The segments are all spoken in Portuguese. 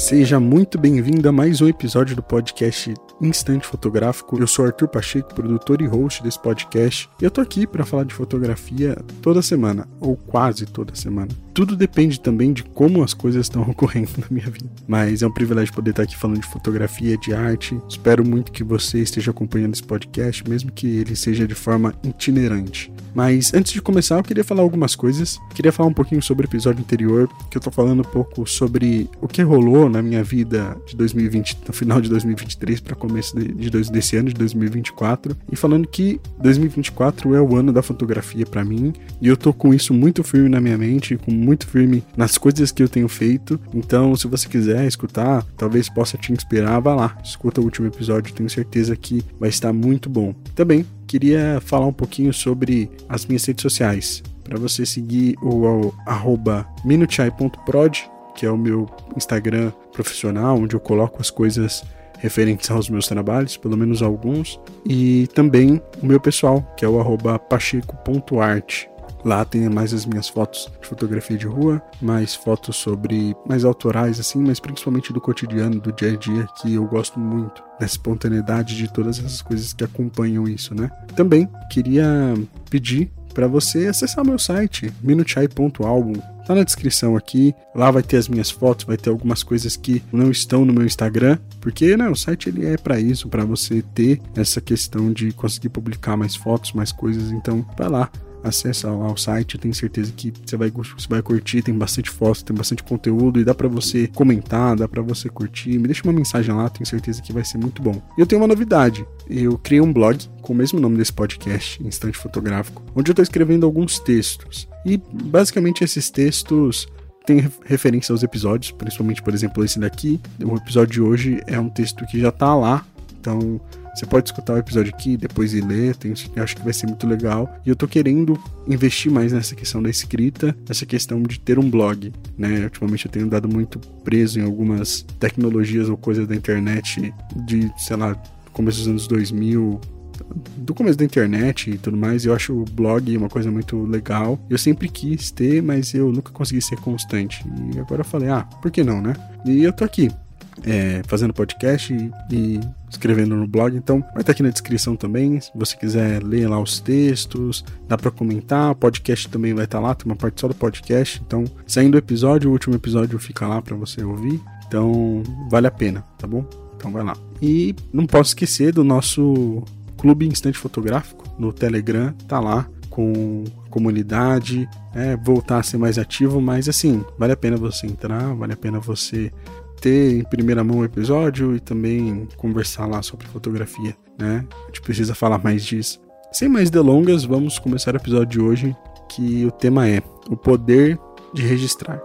Seja muito bem-vindo a mais um episódio do podcast Instante Fotográfico. Eu sou Arthur Pacheco, produtor e host desse podcast, e eu tô aqui para falar de fotografia toda semana, ou quase toda semana. Tudo depende também de como as coisas estão ocorrendo na minha vida. Mas é um privilégio poder estar aqui falando de fotografia, de arte. Espero muito que você esteja acompanhando esse podcast, mesmo que ele seja de forma itinerante. Mas antes de começar, eu queria falar algumas coisas. Queria falar um pouquinho sobre o episódio anterior, que eu tô falando um pouco sobre o que rolou na minha vida de 2020, no final de 2023 para começo de, de, desse ano de 2024, e falando que 2024 é o ano da fotografia para mim, e eu tô com isso muito firme na minha mente, com muito firme nas coisas que eu tenho feito. Então, se você quiser escutar, talvez possa te inspirar, vá lá, escuta o último episódio, tenho certeza que vai estar muito bom. Também queria falar um pouquinho sobre as minhas redes sociais. Para você seguir o, o arroba minuchai.prod, que é o meu Instagram profissional, onde eu coloco as coisas referentes aos meus trabalhos, pelo menos alguns, e também o meu pessoal, que é o arroba pacheco.art. Lá tem mais as minhas fotos de fotografia de rua, mais fotos sobre mais autorais assim, mas principalmente do cotidiano, do dia a dia, que eu gosto muito da espontaneidade de todas essas coisas que acompanham isso, né? Também queria pedir para você acessar meu site, minuchai.album. Tá na descrição aqui. Lá vai ter as minhas fotos, vai ter algumas coisas que não estão no meu Instagram, porque né, o site ele é para isso, para você ter essa questão de conseguir publicar mais fotos, mais coisas. Então, vai lá, acessa lá o site, tenho certeza que você vai, você vai curtir, tem bastante fotos, tem bastante conteúdo e dá para você comentar, dá para você curtir. Me deixa uma mensagem lá, tenho certeza que vai ser muito bom. E eu tenho uma novidade, eu criei um blog com o mesmo nome desse podcast, Instante Fotográfico, onde eu estou escrevendo alguns textos. E basicamente esses textos tem referência aos episódios, principalmente, por exemplo, esse daqui. O episódio de hoje é um texto que já tá lá, então você pode escutar o episódio aqui, depois ir ler, tem, acho que vai ser muito legal. E eu tô querendo investir mais nessa questão da escrita, essa questão de ter um blog, né? Ultimamente eu tenho dado muito preso em algumas tecnologias ou coisas da internet de, sei lá, começo dos anos 2000, do começo da internet e tudo mais, eu acho o blog uma coisa muito legal. Eu sempre quis ter, mas eu nunca consegui ser constante. E agora eu falei, ah, por que não, né? E eu tô aqui é, fazendo podcast e, e, escrevendo no blog. Então, vai estar aqui na descrição também. Se você quiser ler lá os textos, dá para comentar. O podcast também vai estar lá, tem uma parte só do podcast. Então, saindo o episódio, o último episódio fica lá para você ouvir. Então, vale a pena, tá bom? Então, vai lá. E não posso esquecer do nosso Clube Instante Fotográfico no Telegram, tá lá com comunidade, é, voltar a ser mais ativo, mas assim, vale a pena você entrar, vale a pena você ter em primeira mão o episódio e também conversar lá sobre fotografia, né? A gente precisa falar mais disso. Sem mais delongas, vamos começar o episódio de hoje, que o tema é o poder de registrar.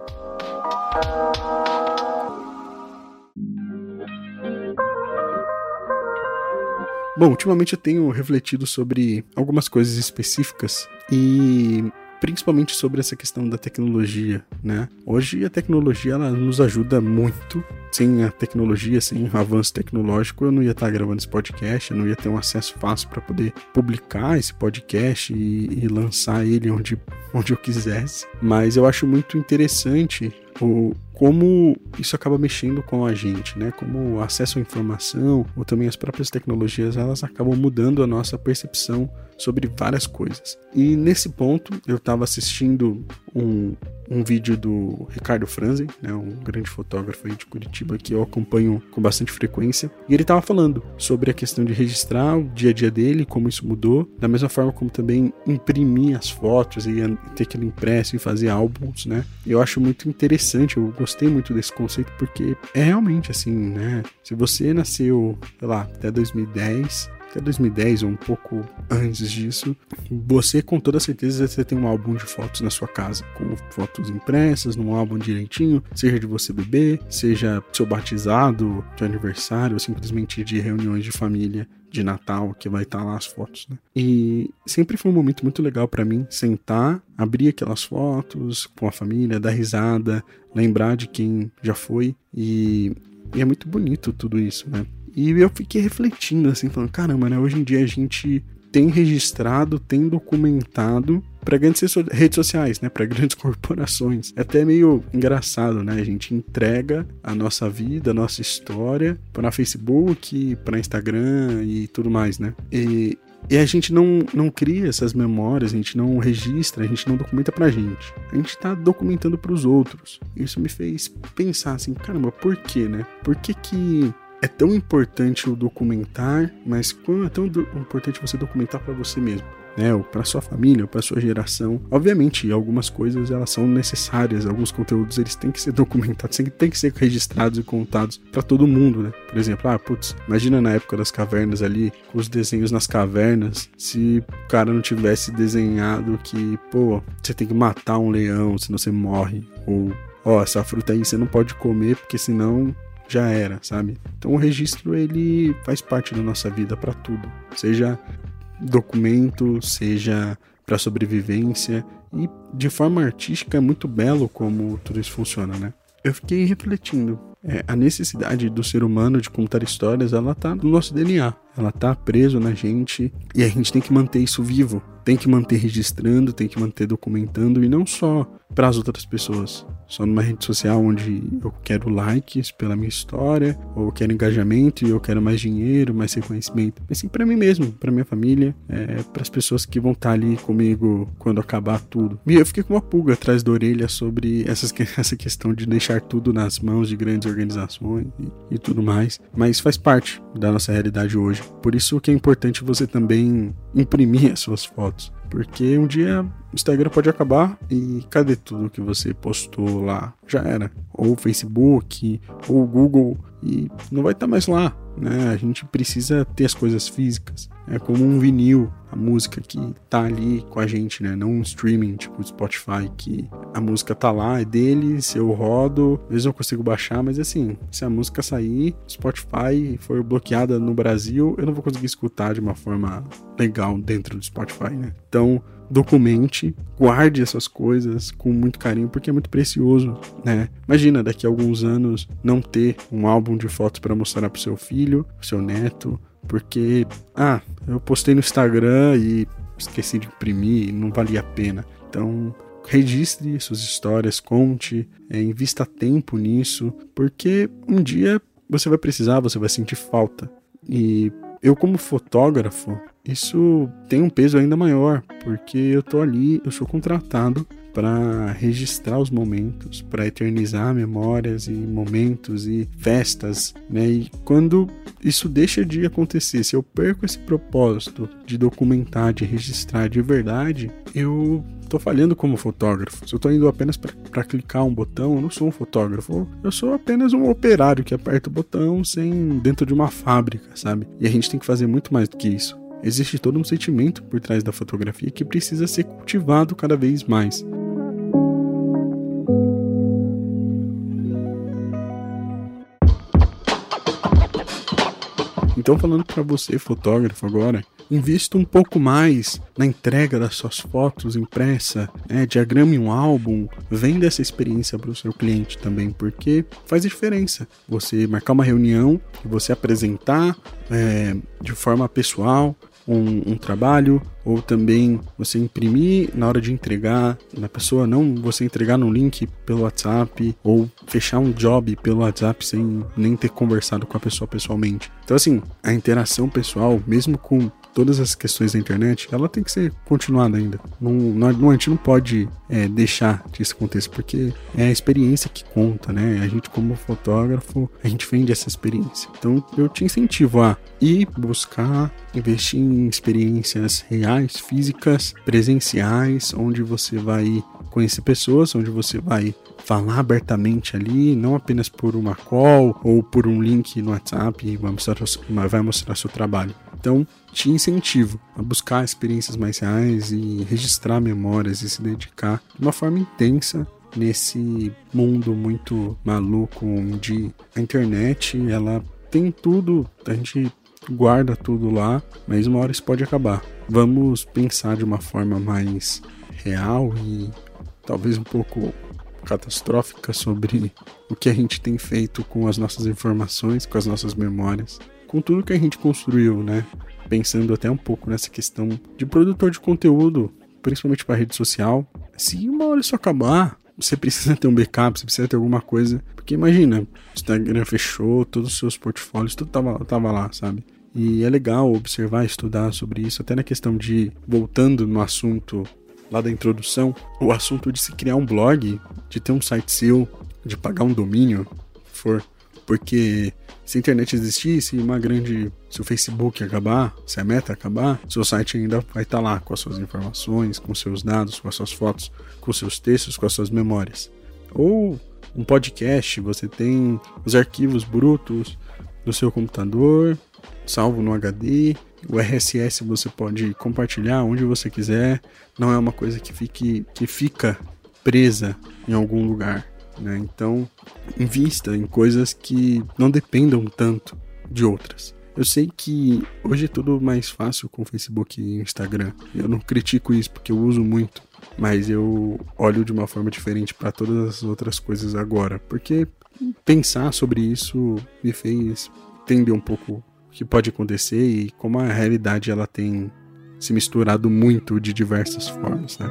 Bom, ultimamente eu tenho refletido sobre algumas coisas específicas e principalmente sobre essa questão da tecnologia, né? Hoje a tecnologia ela nos ajuda muito. Sem a tecnologia, sem o avanço tecnológico, eu não ia estar gravando esse podcast, eu não ia ter um acesso fácil para poder publicar esse podcast e, e lançar ele onde, onde eu quisesse. Mas eu acho muito interessante o, como isso acaba mexendo com a gente, né? Como o acesso à informação ou também as próprias tecnologias, elas acabam mudando a nossa percepção sobre várias coisas. E nesse ponto, eu estava assistindo um, um vídeo do Ricardo Franzen, né, um grande fotógrafo de Curitiba que eu acompanho com bastante frequência, e ele estava falando sobre a questão de registrar o dia a dia dele, como isso mudou, da mesma forma como também imprimir as fotos e ter aquilo impresso e fazer álbuns, né? Eu acho muito interessante, eu gostei muito desse conceito porque é realmente assim, né? Se você nasceu, sei lá, até 2010, que é 2010 ou um pouco antes disso, você com toda certeza você tem um álbum de fotos na sua casa, com fotos impressas, num álbum direitinho, seja de você bebê, seja seu batizado, de aniversário, ou simplesmente de reuniões de família de Natal, que vai estar tá lá as fotos, né? E sempre foi um momento muito legal para mim sentar, abrir aquelas fotos com a família, dar risada, lembrar de quem já foi e, e é muito bonito tudo isso, né? E eu fiquei refletindo assim, falando, caramba, né? Hoje em dia a gente tem registrado, tem documentado para grandes redes sociais, né, para grandes corporações. É até meio engraçado, né? A gente entrega a nossa vida, a nossa história para Facebook, para Instagram e tudo mais, né? E, e a gente não, não cria essas memórias, a gente não registra, a gente não documenta pra gente. A gente tá documentando para os outros. Isso me fez pensar assim, caramba, por quê, né? Por que que é tão importante o documentar, mas quando é tão importante você documentar para você mesmo? Né, ou para sua família, para sua geração. Obviamente, algumas coisas elas são necessárias, alguns conteúdos eles têm que ser documentados, têm que ser registrados e contados para todo mundo, né? Por exemplo, ah, putz, imagina na época das cavernas ali, com os desenhos nas cavernas, se o cara não tivesse desenhado que, pô, você tem que matar um leão, senão você morre, ou ó, essa fruta aí você não pode comer porque senão já era, sabe? Então o registro ele faz parte da nossa vida para tudo, seja documento, seja para sobrevivência e de forma artística é muito belo como tudo isso funciona, né? Eu fiquei refletindo. É, a necessidade do ser humano de contar histórias, ela tá no nosso DNA. Ela tá preso na gente e a gente tem que manter isso vivo. Tem que manter registrando, tem que manter documentando e não só para as outras pessoas, só numa rede social onde eu quero likes pela minha história, ou eu quero engajamento e eu quero mais dinheiro, mais reconhecimento, mas sim para mim mesmo, para minha família, é, para as pessoas que vão estar tá ali comigo quando acabar tudo. E eu fiquei com uma pulga atrás da orelha sobre essas, essa questão de deixar tudo nas mãos de grandes organizações e, e tudo mais, mas faz parte da nossa realidade hoje. Por isso que é importante você também imprimir as suas fotos. Porque um dia o Instagram pode acabar e cadê tudo que você postou lá? Já era. Ou o Facebook, ou o Google, e não vai estar tá mais lá. Né? A gente precisa ter as coisas físicas. É como um vinil, a música que tá ali com a gente, né? Não um streaming tipo Spotify, que a música tá lá, é dele, se eu rodo, às vezes eu consigo baixar, mas assim, se a música sair, Spotify for bloqueada no Brasil, eu não vou conseguir escutar de uma forma legal dentro do Spotify, né? Então, documente, guarde essas coisas com muito carinho, porque é muito precioso, né? Imagina daqui a alguns anos não ter um álbum de fotos para mostrar pro seu filho, pro seu neto, porque, ah, eu postei no Instagram e esqueci de imprimir, não valia a pena. Então, registre suas histórias, conte, é, invista tempo nisso, porque um dia você vai precisar, você vai sentir falta. E eu, como fotógrafo, isso tem um peso ainda maior, porque eu tô ali, eu sou contratado para registrar os momentos, para eternizar memórias e momentos e festas, né? E quando isso deixa de acontecer, se eu perco esse propósito de documentar, de registrar de verdade, eu tô falhando como fotógrafo. Se eu tô indo apenas para clicar um botão, eu não sou um fotógrafo. Eu sou apenas um operário que aperta o botão sem dentro de uma fábrica, sabe? E a gente tem que fazer muito mais do que isso. Existe todo um sentimento por trás da fotografia que precisa ser cultivado cada vez mais. Então, falando para você, fotógrafo, agora, invista um pouco mais na entrega das suas fotos impressa, né? diagrame um álbum, venda essa experiência para o seu cliente também, porque faz diferença. Você marcar uma reunião e você apresentar é, de forma pessoal um, um, trabalho, ou também você imprimir na hora de entregar na pessoa, não você entregar no link pelo WhatsApp, ou fechar um job pelo WhatsApp sem nem ter conversado com a pessoa pessoalmente. Então, assim, a interação pessoal, mesmo com todas as questões da internet, ela tem que ser continuada ainda. Não, não, a gente não pode é, deixar que isso aconteça, porque é a experiência que conta, né? A gente, como fotógrafo, a gente vende essa experiência. Então, eu te incentivo a ir buscar, investir em experiências reais, físicas, presenciais, onde você vai conhecer pessoas, onde você vai falar abertamente ali, não apenas por uma call ou por um link no WhatsApp e vai mostrar, vai mostrar seu trabalho. Então, te incentivo a buscar experiências mais reais e registrar memórias e se dedicar de uma forma intensa nesse mundo muito maluco onde a internet ela tem tudo, a gente guarda tudo lá, mas uma hora isso pode acabar. Vamos pensar de uma forma mais real e talvez um pouco catastrófica sobre o que a gente tem feito com as nossas informações, com as nossas memórias, com tudo que a gente construiu, né? Pensando até um pouco nessa questão de produtor de conteúdo, principalmente para rede social. Se uma hora isso acabar, você precisa ter um backup, você precisa ter alguma coisa. Porque imagina, Instagram fechou, todos os seus portfólios, tudo tava, tava lá, sabe? E é legal observar, estudar sobre isso, até na questão de, voltando no assunto lá da introdução, o assunto de se criar um blog, de ter um site seu, de pagar um domínio, for. Porque se a internet existisse, uma grande. Se o Facebook acabar, se a meta acabar, seu site ainda vai estar tá lá com as suas informações, com seus dados, com as suas fotos, com seus textos, com as suas memórias. Ou um podcast, você tem os arquivos brutos do seu computador, salvo no HD, o RSS você pode compartilhar onde você quiser, não é uma coisa que fique que fica presa em algum lugar, né? Então, invista em coisas que não dependam tanto de outras. Eu sei que hoje é tudo mais fácil com Facebook e Instagram. Eu não critico isso porque eu uso muito, mas eu olho de uma forma diferente para todas as outras coisas agora, porque pensar sobre isso me fez entender um pouco que pode acontecer e como a realidade ela tem se misturado muito de diversas formas, né?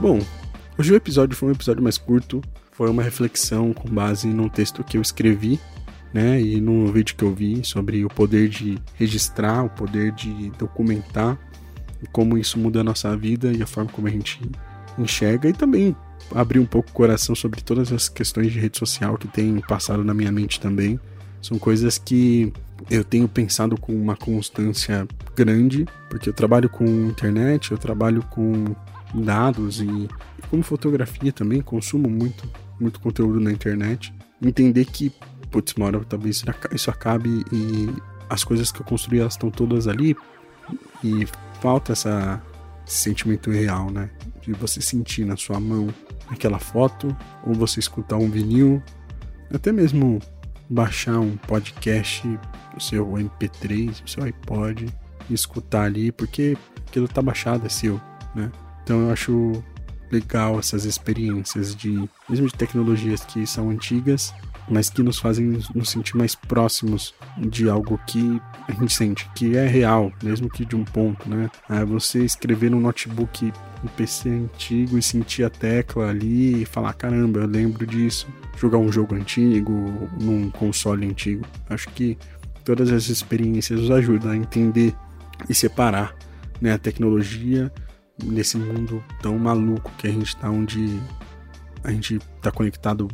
Bom, hoje o episódio foi um episódio mais curto, foi uma reflexão com base num texto que eu escrevi, né, e no vídeo que eu vi sobre o poder de registrar, o poder de documentar, e como isso muda a nossa vida e a forma como a gente enxerga e também abrir um pouco o coração sobre todas as questões de rede social que tem passado na minha mente também. São coisas que eu tenho pensado com uma constância grande, porque eu trabalho com internet, eu trabalho com dados e, como fotografia também, consumo muito, muito conteúdo na internet. Entender que, putz, uma hora talvez isso acabe e as coisas que eu construí elas estão todas ali e falta essa, esse sentimento real, né? De você sentir na sua mão aquela foto, ou você escutar um vinil, até mesmo baixar um podcast no seu MP3, no seu iPod e escutar ali, porque aquilo tá baixado, é seu, né? Então eu acho legal essas experiências de mesmo de tecnologias que são antigas, mas que nos fazem nos sentir mais próximos de algo que a gente sente, que é real, mesmo que de um ponto, né? É você escrever no notebook um PC antigo e sentir a tecla ali e falar, caramba, eu lembro disso. Jogar um jogo antigo, num console antigo. Acho que todas essas experiências nos ajudam a entender e separar né, a tecnologia nesse mundo tão maluco que a gente está onde a gente está conectado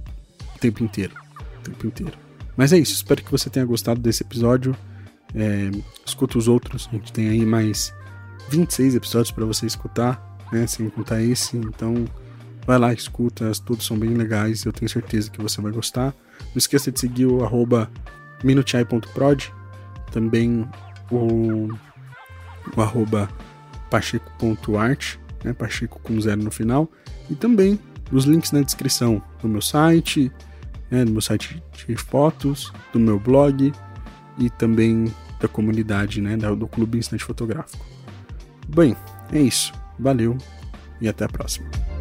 o tempo inteiro. O tempo inteiro. Mas é isso, espero que você tenha gostado desse episódio. É, escuta os outros, a gente tem aí mais 26 episódios para você escutar né? Sem contar esse. Então, vai lá, escuta, todos são bem legais. Eu tenho certeza que você vai gostar. Não esqueça de seguir o arroba minuchai.prod, também o, o arroba pacheco.art, né? Pacheco com zero no final. E também os links na descrição do meu site, né? do meu site de fotos, do meu blog e também da comunidade, né? do Clube Instante Fotográfico. Bem, é isso. Valeu e até a próxima.